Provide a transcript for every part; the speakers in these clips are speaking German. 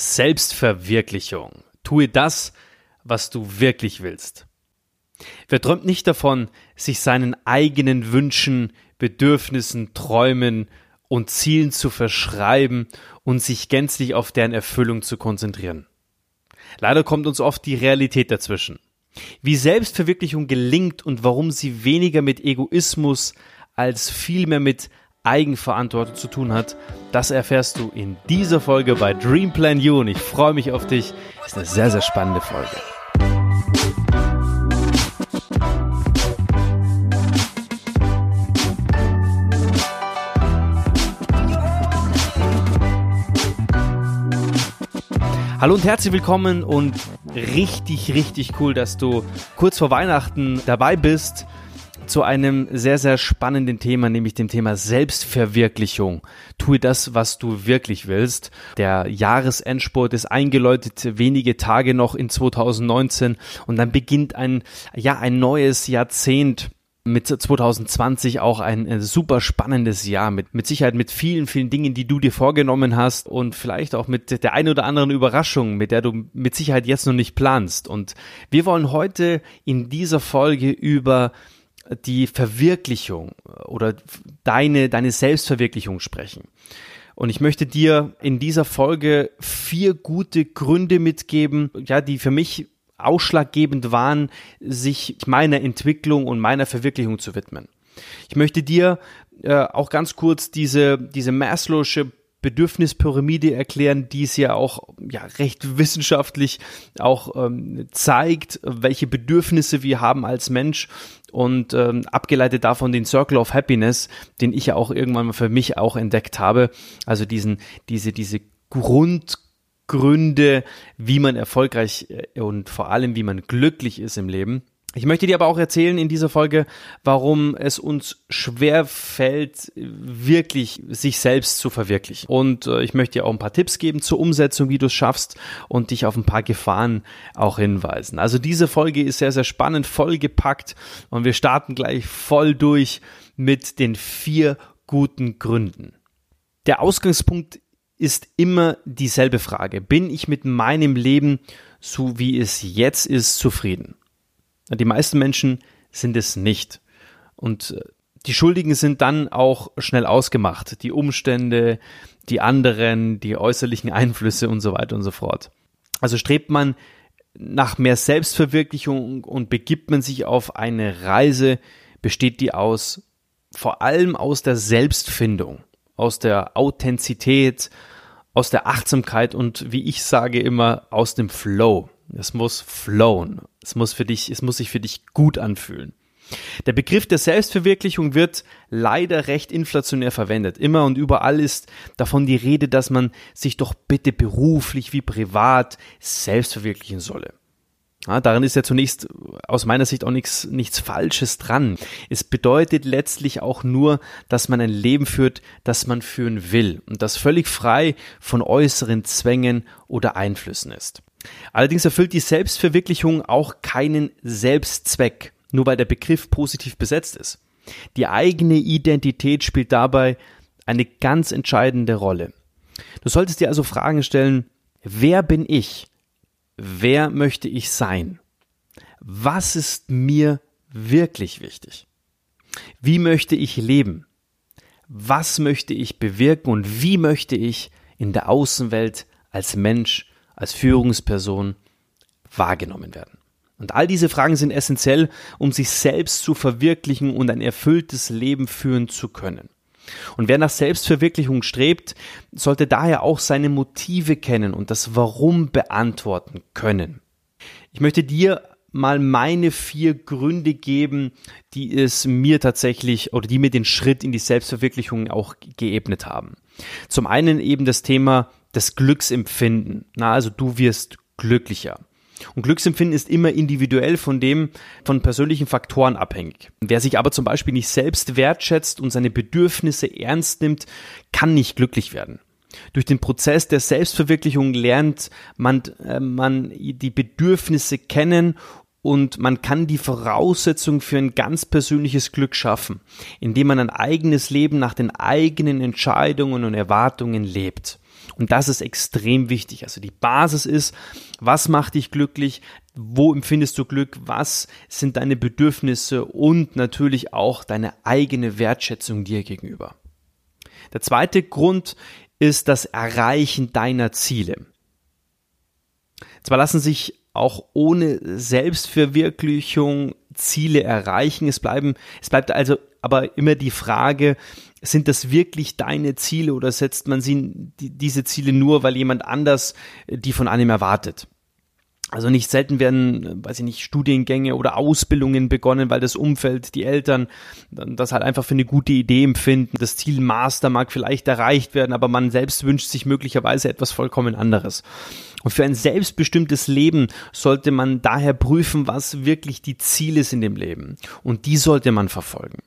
Selbstverwirklichung. Tue das, was du wirklich willst. Wer träumt nicht davon, sich seinen eigenen Wünschen, Bedürfnissen, Träumen und Zielen zu verschreiben und sich gänzlich auf deren Erfüllung zu konzentrieren? Leider kommt uns oft die Realität dazwischen. Wie Selbstverwirklichung gelingt und warum sie weniger mit Egoismus als vielmehr mit Eigenverantwortung zu tun hat, das erfährst du in dieser Folge bei Dream Plan You und ich freue mich auf dich. Ist eine sehr, sehr spannende Folge. Hallo und herzlich willkommen und richtig, richtig cool, dass du kurz vor Weihnachten dabei bist zu einem sehr, sehr spannenden Thema, nämlich dem Thema Selbstverwirklichung. Tue das, was du wirklich willst. Der Jahresendsport ist eingeläutet, wenige Tage noch in 2019 und dann beginnt ein, ja, ein neues Jahrzehnt mit 2020 auch ein, ein, super spannendes Jahr mit mit Sicherheit mit vielen vielen Dingen, die du dir vorgenommen hast und vielleicht auch mit der einen oder anderen Überraschung, mit der du mit Sicherheit jetzt noch nicht planst. Und wir wollen heute in dieser Folge über die Verwirklichung oder deine, deine Selbstverwirklichung sprechen. Und ich möchte dir in dieser Folge vier gute Gründe mitgeben, ja, die für mich ausschlaggebend waren, sich meiner Entwicklung und meiner Verwirklichung zu widmen. Ich möchte dir äh, auch ganz kurz diese, diese Maslow'sche Bedürfnispyramide erklären, die es ja auch ja, recht wissenschaftlich auch ähm, zeigt, welche Bedürfnisse wir haben als Mensch und ähm, abgeleitet davon den Circle of Happiness, den ich ja auch irgendwann mal für mich auch entdeckt habe. Also diesen, diese, diese Grundgründe, wie man erfolgreich äh, und vor allem wie man glücklich ist im Leben. Ich möchte dir aber auch erzählen in dieser Folge, warum es uns schwer fällt, wirklich sich selbst zu verwirklichen. Und äh, ich möchte dir auch ein paar Tipps geben zur Umsetzung, wie du es schaffst und dich auf ein paar Gefahren auch hinweisen. Also diese Folge ist sehr, sehr spannend, vollgepackt und wir starten gleich voll durch mit den vier guten Gründen. Der Ausgangspunkt ist immer dieselbe Frage. Bin ich mit meinem Leben, so wie es jetzt ist, zufrieden? Die meisten Menschen sind es nicht. Und äh, die Schuldigen sind dann auch schnell ausgemacht. Die Umstände, die anderen, die äußerlichen Einflüsse und so weiter und so fort. Also strebt man nach mehr Selbstverwirklichung und begibt man sich auf eine Reise, besteht die aus vor allem aus der Selbstfindung, aus der Authentizität, aus der Achtsamkeit und wie ich sage immer aus dem Flow. Es muss flowen. Es muss für dich, es muss sich für dich gut anfühlen. Der Begriff der Selbstverwirklichung wird leider recht inflationär verwendet. Immer und überall ist davon die Rede, dass man sich doch bitte beruflich wie privat selbst verwirklichen solle. Ja, daran ist ja zunächst aus meiner Sicht auch nichts, nichts Falsches dran. Es bedeutet letztlich auch nur, dass man ein Leben führt, das man führen will und das völlig frei von äußeren Zwängen oder Einflüssen ist. Allerdings erfüllt die Selbstverwirklichung auch keinen Selbstzweck, nur weil der Begriff positiv besetzt ist. Die eigene Identität spielt dabei eine ganz entscheidende Rolle. Du solltest dir also Fragen stellen, wer bin ich? Wer möchte ich sein? Was ist mir wirklich wichtig? Wie möchte ich leben? Was möchte ich bewirken und wie möchte ich in der Außenwelt als Mensch als Führungsperson wahrgenommen werden. Und all diese Fragen sind essentiell, um sich selbst zu verwirklichen und ein erfülltes Leben führen zu können. Und wer nach Selbstverwirklichung strebt, sollte daher auch seine Motive kennen und das Warum beantworten können. Ich möchte dir mal meine vier Gründe geben, die es mir tatsächlich oder die mir den Schritt in die Selbstverwirklichung auch geebnet haben. Zum einen eben das Thema das Glücksempfinden. Na, also du wirst glücklicher. Und Glücksempfinden ist immer individuell von dem, von persönlichen Faktoren abhängig. Wer sich aber zum Beispiel nicht selbst wertschätzt und seine Bedürfnisse ernst nimmt, kann nicht glücklich werden. Durch den Prozess der Selbstverwirklichung lernt man, äh, man die Bedürfnisse kennen und man kann die Voraussetzung für ein ganz persönliches Glück schaffen, indem man ein eigenes Leben nach den eigenen Entscheidungen und Erwartungen lebt. Und das ist extrem wichtig. Also die Basis ist, was macht dich glücklich? Wo empfindest du Glück? Was sind deine Bedürfnisse und natürlich auch deine eigene Wertschätzung dir gegenüber? Der zweite Grund ist das Erreichen deiner Ziele. Zwar lassen sich auch ohne Selbstverwirklichung Ziele erreichen. Es bleiben, es bleibt also aber immer die Frage, sind das wirklich deine Ziele oder setzt man sie, die, diese Ziele nur, weil jemand anders die von einem erwartet? Also nicht selten werden, weiß ich nicht, Studiengänge oder Ausbildungen begonnen, weil das Umfeld, die Eltern das halt einfach für eine gute Idee empfinden. Das Ziel Master mag vielleicht erreicht werden, aber man selbst wünscht sich möglicherweise etwas vollkommen anderes. Und für ein selbstbestimmtes Leben sollte man daher prüfen, was wirklich die Ziele sind im Leben. Und die sollte man verfolgen.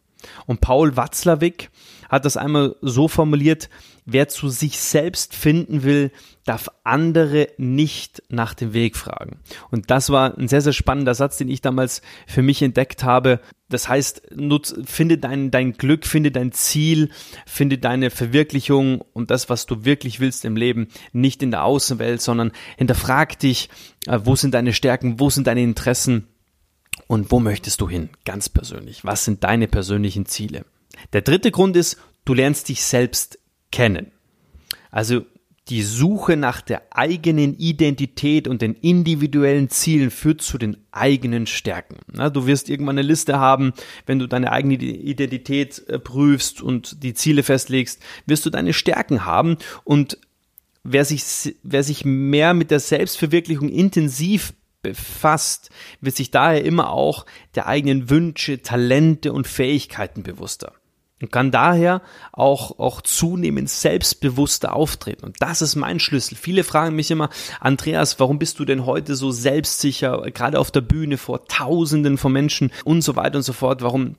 Und Paul Watzlawick hat das einmal so formuliert, wer zu sich selbst finden will, darf andere nicht nach dem Weg fragen. Und das war ein sehr, sehr spannender Satz, den ich damals für mich entdeckt habe. Das heißt, nutz, finde dein, dein Glück, finde dein Ziel, finde deine Verwirklichung und das, was du wirklich willst im Leben, nicht in der Außenwelt, sondern hinterfrag dich, äh, wo sind deine Stärken, wo sind deine Interessen und wo möchtest du hin, ganz persönlich? Was sind deine persönlichen Ziele? Der dritte Grund ist, du lernst dich selbst kennen. Also die Suche nach der eigenen Identität und den individuellen Zielen führt zu den eigenen Stärken. du wirst irgendwann eine Liste haben, wenn du deine eigene Identität äh, prüfst und die Ziele festlegst, wirst du deine Stärken haben und wer sich, wer sich mehr mit der Selbstverwirklichung intensiv befasst, wird sich daher immer auch der eigenen Wünsche, Talente und Fähigkeiten bewusster und kann daher auch, auch zunehmend selbstbewusster auftreten. Und das ist mein Schlüssel. Viele fragen mich immer, Andreas, warum bist du denn heute so selbstsicher, gerade auf der Bühne vor Tausenden von Menschen und so weiter und so fort? Warum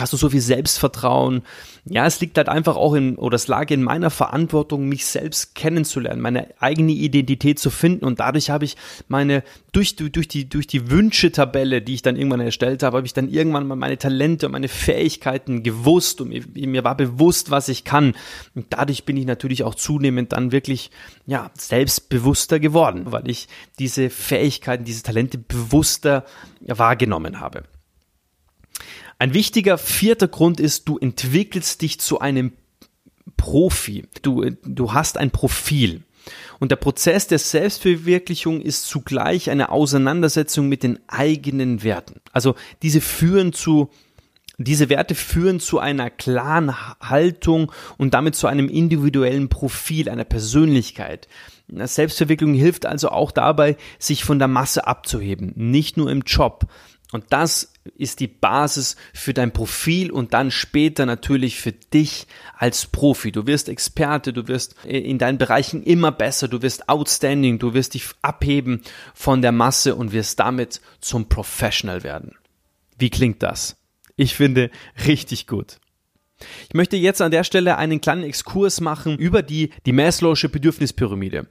Hast du so viel Selbstvertrauen? Ja, es liegt halt einfach auch in, oder es lag in meiner Verantwortung, mich selbst kennenzulernen, meine eigene Identität zu finden. Und dadurch habe ich meine, durch, durch die, durch die Wünschetabelle, die ich dann irgendwann erstellt habe, habe ich dann irgendwann mal meine Talente und meine Fähigkeiten gewusst und mir, mir war bewusst, was ich kann. Und dadurch bin ich natürlich auch zunehmend dann wirklich, ja, selbstbewusster geworden, weil ich diese Fähigkeiten, diese Talente bewusster wahrgenommen habe. Ein wichtiger vierter Grund ist, du entwickelst dich zu einem Profi. Du, du hast ein Profil. Und der Prozess der Selbstverwirklichung ist zugleich eine Auseinandersetzung mit den eigenen Werten. Also diese führen zu, diese Werte führen zu einer klaren Haltung und damit zu einem individuellen Profil, einer Persönlichkeit. Selbstverwirklichung hilft also auch dabei, sich von der Masse abzuheben. Nicht nur im Job, und das ist die Basis für dein Profil und dann später natürlich für dich als Profi. Du wirst Experte, du wirst in deinen Bereichen immer besser, du wirst outstanding, du wirst dich abheben von der Masse und wirst damit zum Professional werden. Wie klingt das? Ich finde richtig gut. Ich möchte jetzt an der Stelle einen kleinen Exkurs machen über die, die Maslow'sche Bedürfnispyramide.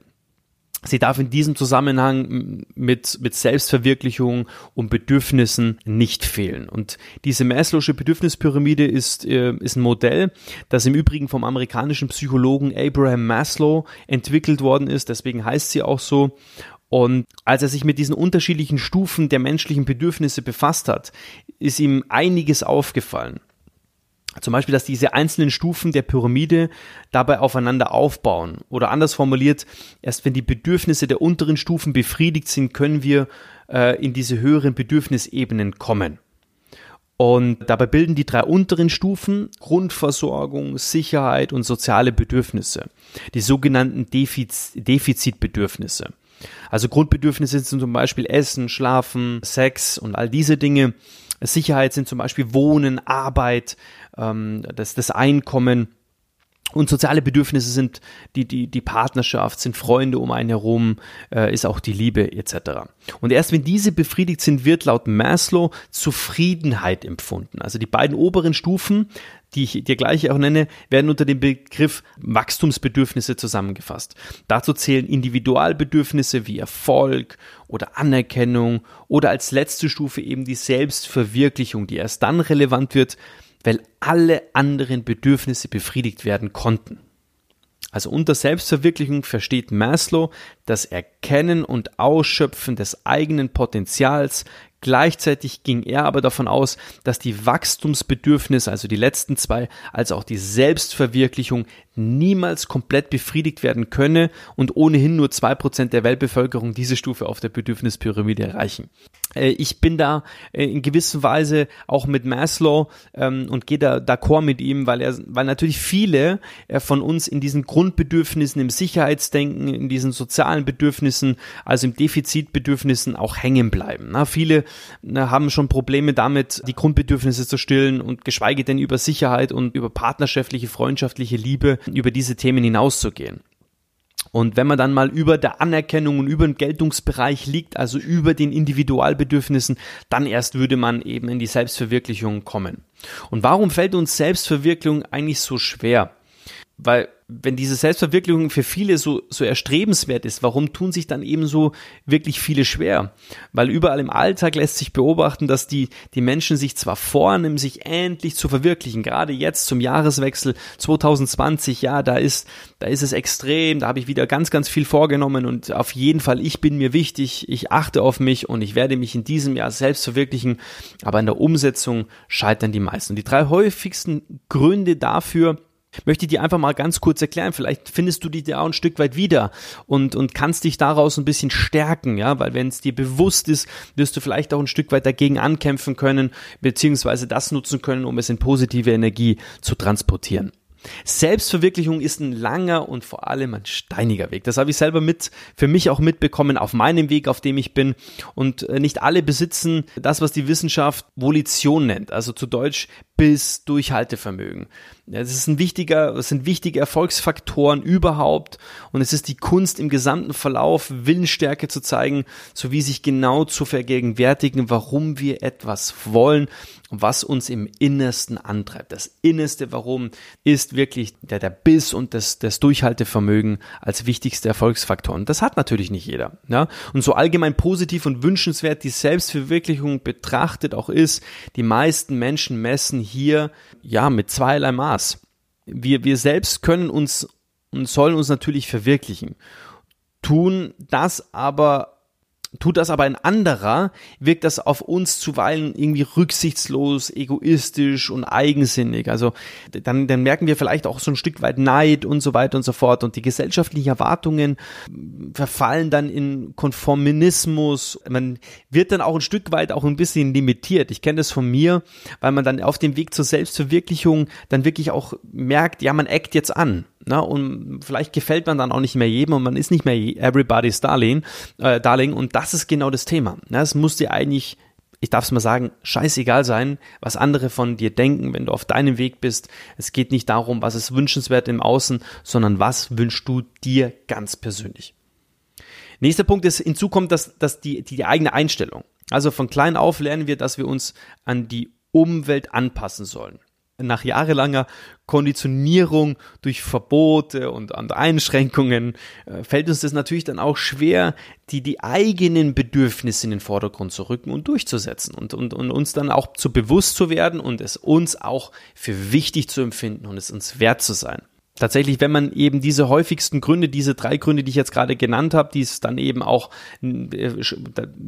Sie darf in diesem Zusammenhang mit, mit Selbstverwirklichung und Bedürfnissen nicht fehlen. Und diese Maslow'sche Bedürfnispyramide ist, äh, ist ein Modell, das im Übrigen vom amerikanischen Psychologen Abraham Maslow entwickelt worden ist. Deswegen heißt sie auch so. Und als er sich mit diesen unterschiedlichen Stufen der menschlichen Bedürfnisse befasst hat, ist ihm einiges aufgefallen. Zum Beispiel, dass diese einzelnen Stufen der Pyramide dabei aufeinander aufbauen. Oder anders formuliert, erst wenn die Bedürfnisse der unteren Stufen befriedigt sind, können wir äh, in diese höheren Bedürfnisebenen kommen. Und dabei bilden die drei unteren Stufen Grundversorgung, Sicherheit und soziale Bedürfnisse, die sogenannten Defiz Defizitbedürfnisse. Also Grundbedürfnisse sind zum Beispiel Essen, Schlafen, Sex und all diese Dinge. Sicherheit sind zum Beispiel Wohnen, Arbeit, ähm, das, das Einkommen. Und soziale Bedürfnisse sind die, die, die Partnerschaft, sind Freunde um einen herum, äh, ist auch die Liebe etc. Und erst wenn diese befriedigt sind, wird laut Maslow Zufriedenheit empfunden. Also die beiden oberen Stufen, die ich dir gleich auch nenne, werden unter dem Begriff Wachstumsbedürfnisse zusammengefasst. Dazu zählen Individualbedürfnisse wie Erfolg oder Anerkennung oder als letzte Stufe eben die Selbstverwirklichung, die erst dann relevant wird, weil alle anderen Bedürfnisse befriedigt werden konnten. Also unter Selbstverwirklichung versteht Maslow das Erkennen und Ausschöpfen des eigenen Potenzials, Gleichzeitig ging er aber davon aus, dass die Wachstumsbedürfnisse, also die letzten zwei, als auch die Selbstverwirklichung niemals komplett befriedigt werden könne und ohnehin nur zwei Prozent der Weltbevölkerung diese Stufe auf der Bedürfnispyramide erreichen. Äh, ich bin da äh, in gewisser Weise auch mit Maslow ähm, und gehe da d'accord mit ihm, weil er, weil natürlich viele äh, von uns in diesen Grundbedürfnissen, im Sicherheitsdenken, in diesen sozialen Bedürfnissen, also im Defizitbedürfnissen auch hängen bleiben. Viele haben schon Probleme damit, die Grundbedürfnisse zu stillen und geschweige denn über Sicherheit und über partnerschaftliche, freundschaftliche Liebe, über diese Themen hinauszugehen. Und wenn man dann mal über der Anerkennung und über dem Geltungsbereich liegt, also über den Individualbedürfnissen, dann erst würde man eben in die Selbstverwirklichung kommen. Und warum fällt uns Selbstverwirklichung eigentlich so schwer? Weil wenn diese Selbstverwirklichung für viele so, so erstrebenswert ist, warum tun sich dann eben so wirklich viele schwer? Weil überall im Alltag lässt sich beobachten, dass die, die Menschen sich zwar vornehmen, sich endlich zu verwirklichen, gerade jetzt zum Jahreswechsel 2020, ja, da ist, da ist es extrem, da habe ich wieder ganz, ganz viel vorgenommen und auf jeden Fall, ich bin mir wichtig, ich achte auf mich und ich werde mich in diesem Jahr selbst verwirklichen, aber in der Umsetzung scheitern die meisten. die drei häufigsten Gründe dafür, möchte dir einfach mal ganz kurz erklären. Vielleicht findest du dich da auch ein Stück weit wieder und, und kannst dich daraus ein bisschen stärken, ja, weil wenn es dir bewusst ist, wirst du vielleicht auch ein Stück weit dagegen ankämpfen können, beziehungsweise das nutzen können, um es in positive Energie zu transportieren. Selbstverwirklichung ist ein langer und vor allem ein steiniger Weg. Das habe ich selber mit, für mich auch mitbekommen auf meinem Weg, auf dem ich bin. Und äh, nicht alle besitzen das, was die Wissenschaft Volition nennt. Also zu Deutsch bis Durchhaltevermögen. Es ist ein wichtiger, es sind wichtige Erfolgsfaktoren überhaupt und es ist die Kunst im gesamten Verlauf Willensstärke zu zeigen, sowie sich genau zu vergegenwärtigen, warum wir etwas wollen was uns im Innersten antreibt. Das Innerste Warum ist wirklich der, der Biss und das, das Durchhaltevermögen als wichtigste Erfolgsfaktor. Und das hat natürlich nicht jeder. Ja? Und so allgemein positiv und wünschenswert die Selbstverwirklichung betrachtet auch ist, die meisten Menschen messen hier ja mit zweierlei Maß. Wir, wir selbst können uns und sollen uns natürlich verwirklichen, tun das aber Tut das aber ein anderer, wirkt das auf uns zuweilen irgendwie rücksichtslos, egoistisch und eigensinnig. Also dann, dann merken wir vielleicht auch so ein Stück weit Neid und so weiter und so fort. Und die gesellschaftlichen Erwartungen verfallen dann in Konformismus. Man wird dann auch ein Stück weit auch ein bisschen limitiert. Ich kenne das von mir, weil man dann auf dem Weg zur Selbstverwirklichung dann wirklich auch merkt, ja, man eckt jetzt an. Ne? Und vielleicht gefällt man dann auch nicht mehr jedem und man ist nicht mehr everybody's darling, äh, darling und das ist genau das Thema. Ne? Es muss dir eigentlich ich darf es mal sagen, scheißegal sein, was andere von dir denken, wenn du auf deinem Weg bist. Es geht nicht darum, was ist wünschenswert im Außen, sondern was wünschst du dir ganz persönlich. Nächster Punkt ist, hinzu kommt dass, dass die, die, die eigene Einstellung. Also von klein auf lernen wir, dass wir uns an die Umwelt anpassen sollen nach jahrelanger Konditionierung durch Verbote und, und Einschränkungen äh, fällt uns das natürlich dann auch schwer, die, die eigenen Bedürfnisse in den Vordergrund zu rücken und durchzusetzen und, und, und uns dann auch zu bewusst zu werden und es uns auch für wichtig zu empfinden und es uns wert zu sein. Tatsächlich, wenn man eben diese häufigsten Gründe, diese drei Gründe, die ich jetzt gerade genannt habe, die es dann eben auch, äh,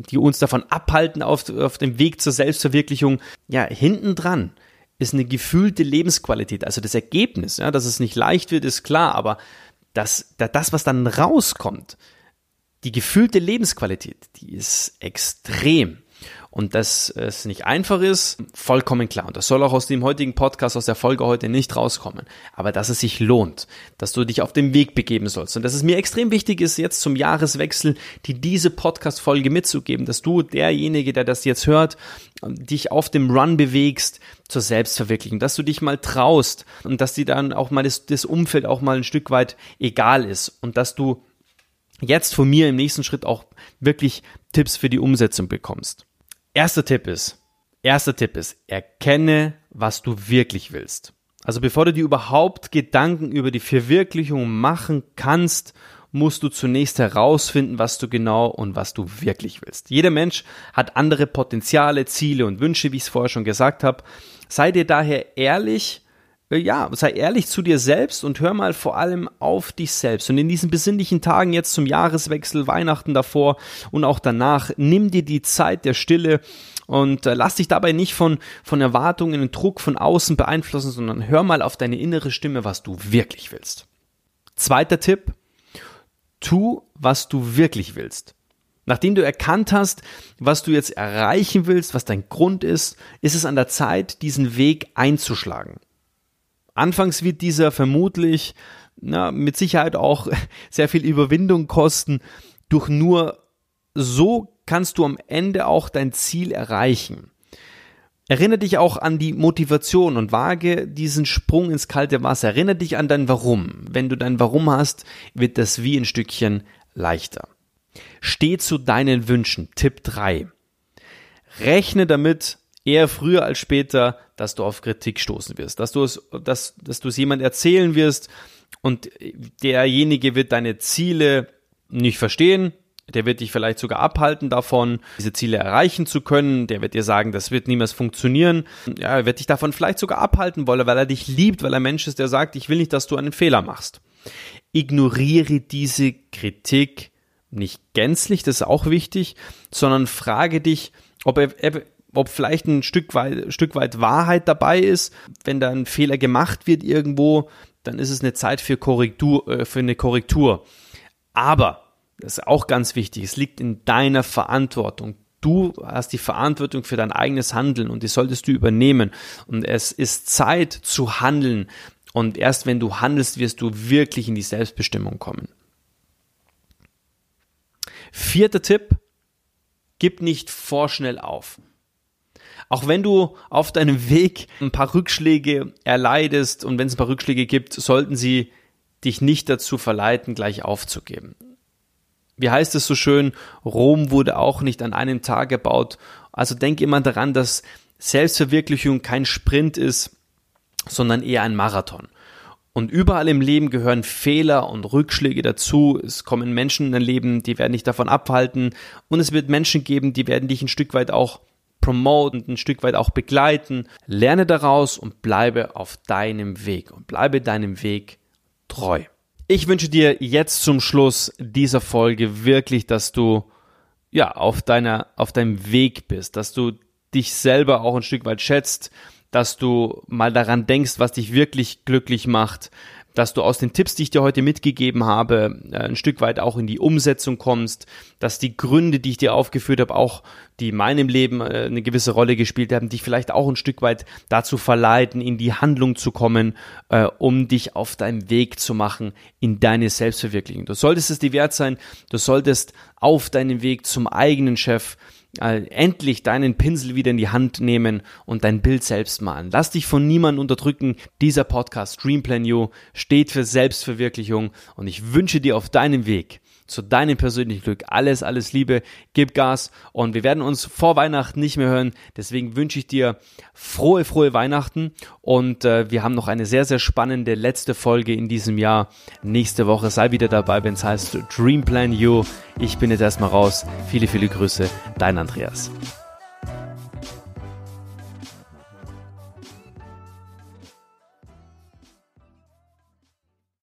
die uns davon abhalten auf, auf dem Weg zur Selbstverwirklichung, ja, hinten dran ist eine gefühlte Lebensqualität. Also das Ergebnis, ja, dass es nicht leicht wird, ist klar, aber das, das, was dann rauskommt, die gefühlte Lebensqualität, die ist extrem. Und dass es nicht einfach ist, vollkommen klar. Und das soll auch aus dem heutigen Podcast, aus der Folge heute nicht rauskommen. Aber dass es sich lohnt, dass du dich auf den Weg begeben sollst. Und dass es mir extrem wichtig ist, jetzt zum Jahreswechsel, die diese Podcast-Folge mitzugeben, dass du derjenige, der das jetzt hört, dich auf dem Run bewegst zur Selbstverwirklichung, dass du dich mal traust und dass dir dann auch mal das, das Umfeld auch mal ein Stück weit egal ist und dass du jetzt von mir im nächsten Schritt auch wirklich Tipps für die Umsetzung bekommst. Erster Tipp ist, erster Tipp ist, erkenne, was du wirklich willst. Also bevor du dir überhaupt Gedanken über die Verwirklichung machen kannst, musst du zunächst herausfinden, was du genau und was du wirklich willst. Jeder Mensch hat andere Potenziale, Ziele und Wünsche, wie ich es vorher schon gesagt habe. Sei dir daher ehrlich ja, sei ehrlich zu dir selbst und hör mal vor allem auf dich selbst. Und in diesen besinnlichen Tagen jetzt zum Jahreswechsel, Weihnachten davor und auch danach, nimm dir die Zeit der Stille und äh, lass dich dabei nicht von, von Erwartungen und Druck von außen beeinflussen, sondern hör mal auf deine innere Stimme, was du wirklich willst. Zweiter Tipp, tu, was du wirklich willst. Nachdem du erkannt hast, was du jetzt erreichen willst, was dein Grund ist, ist es an der Zeit, diesen Weg einzuschlagen. Anfangs wird dieser vermutlich na, mit Sicherheit auch sehr viel Überwindung kosten. Durch nur so kannst du am Ende auch dein Ziel erreichen. Erinnere dich auch an die Motivation und wage diesen Sprung ins kalte Wasser. Erinnere dich an dein Warum. Wenn du dein Warum hast, wird das wie ein Stückchen leichter. Steh zu deinen Wünschen. Tipp 3. Rechne damit, eher früher als später, dass du auf Kritik stoßen wirst, dass du es, dass, dass du es jemand erzählen wirst und derjenige wird deine Ziele nicht verstehen, der wird dich vielleicht sogar abhalten davon, diese Ziele erreichen zu können. Der wird dir sagen, das wird niemals funktionieren. Ja, er wird dich davon vielleicht sogar abhalten wollen, weil er dich liebt, weil er Mensch ist, der sagt, ich will nicht, dass du einen Fehler machst. Ignoriere diese Kritik nicht gänzlich, das ist auch wichtig, sondern frage dich, ob ob vielleicht ein Stück weit, Stück weit Wahrheit dabei ist. Wenn da ein Fehler gemacht wird irgendwo, dann ist es eine Zeit für Korrektur, äh, für eine Korrektur. Aber, das ist auch ganz wichtig, es liegt in deiner Verantwortung. Du hast die Verantwortung für dein eigenes Handeln und die solltest du übernehmen. Und es ist Zeit zu handeln. Und erst wenn du handelst, wirst du wirklich in die Selbstbestimmung kommen. Vierter Tipp, gib nicht vorschnell auf. Auch wenn du auf deinem Weg ein paar Rückschläge erleidest und wenn es ein paar Rückschläge gibt, sollten sie dich nicht dazu verleiten, gleich aufzugeben. Wie heißt es so schön, Rom wurde auch nicht an einem Tag gebaut. Also denk immer daran, dass Selbstverwirklichung kein Sprint ist, sondern eher ein Marathon. Und überall im Leben gehören Fehler und Rückschläge dazu. Es kommen Menschen in dein Leben, die werden dich davon abhalten. Und es wird Menschen geben, die werden dich ein Stück weit auch promoten, ein Stück weit auch begleiten. Lerne daraus und bleibe auf deinem Weg und bleibe deinem Weg treu. Ich wünsche dir jetzt zum Schluss dieser Folge wirklich, dass du ja auf deiner auf deinem Weg bist, dass du dich selber auch ein Stück weit schätzt, dass du mal daran denkst, was dich wirklich glücklich macht, dass du aus den Tipps, die ich dir heute mitgegeben habe, äh, ein Stück weit auch in die Umsetzung kommst, dass die Gründe, die ich dir aufgeführt habe, auch die in meinem Leben äh, eine gewisse Rolle gespielt haben, dich vielleicht auch ein Stück weit dazu verleiten, in die Handlung zu kommen, äh, um dich auf deinem Weg zu machen in deine Selbstverwirklichung. Du solltest es dir wert sein, du solltest auf deinem Weg zum eigenen Chef äh, endlich deinen Pinsel wieder in die Hand nehmen und dein Bild selbst malen. Lass dich von niemandem unterdrücken. Dieser Podcast Dreamplan You steht für Selbstverwirklichung und ich wünsche dir auf deinem Weg zu deinem persönlichen Glück. Alles, alles Liebe, gib Gas und wir werden uns vor Weihnachten nicht mehr hören. Deswegen wünsche ich dir frohe, frohe Weihnachten und äh, wir haben noch eine sehr, sehr spannende letzte Folge in diesem Jahr. Nächste Woche sei wieder dabei, wenn es heißt Dream Plan You. Ich bin jetzt erstmal raus. Viele, viele Grüße, dein Andreas.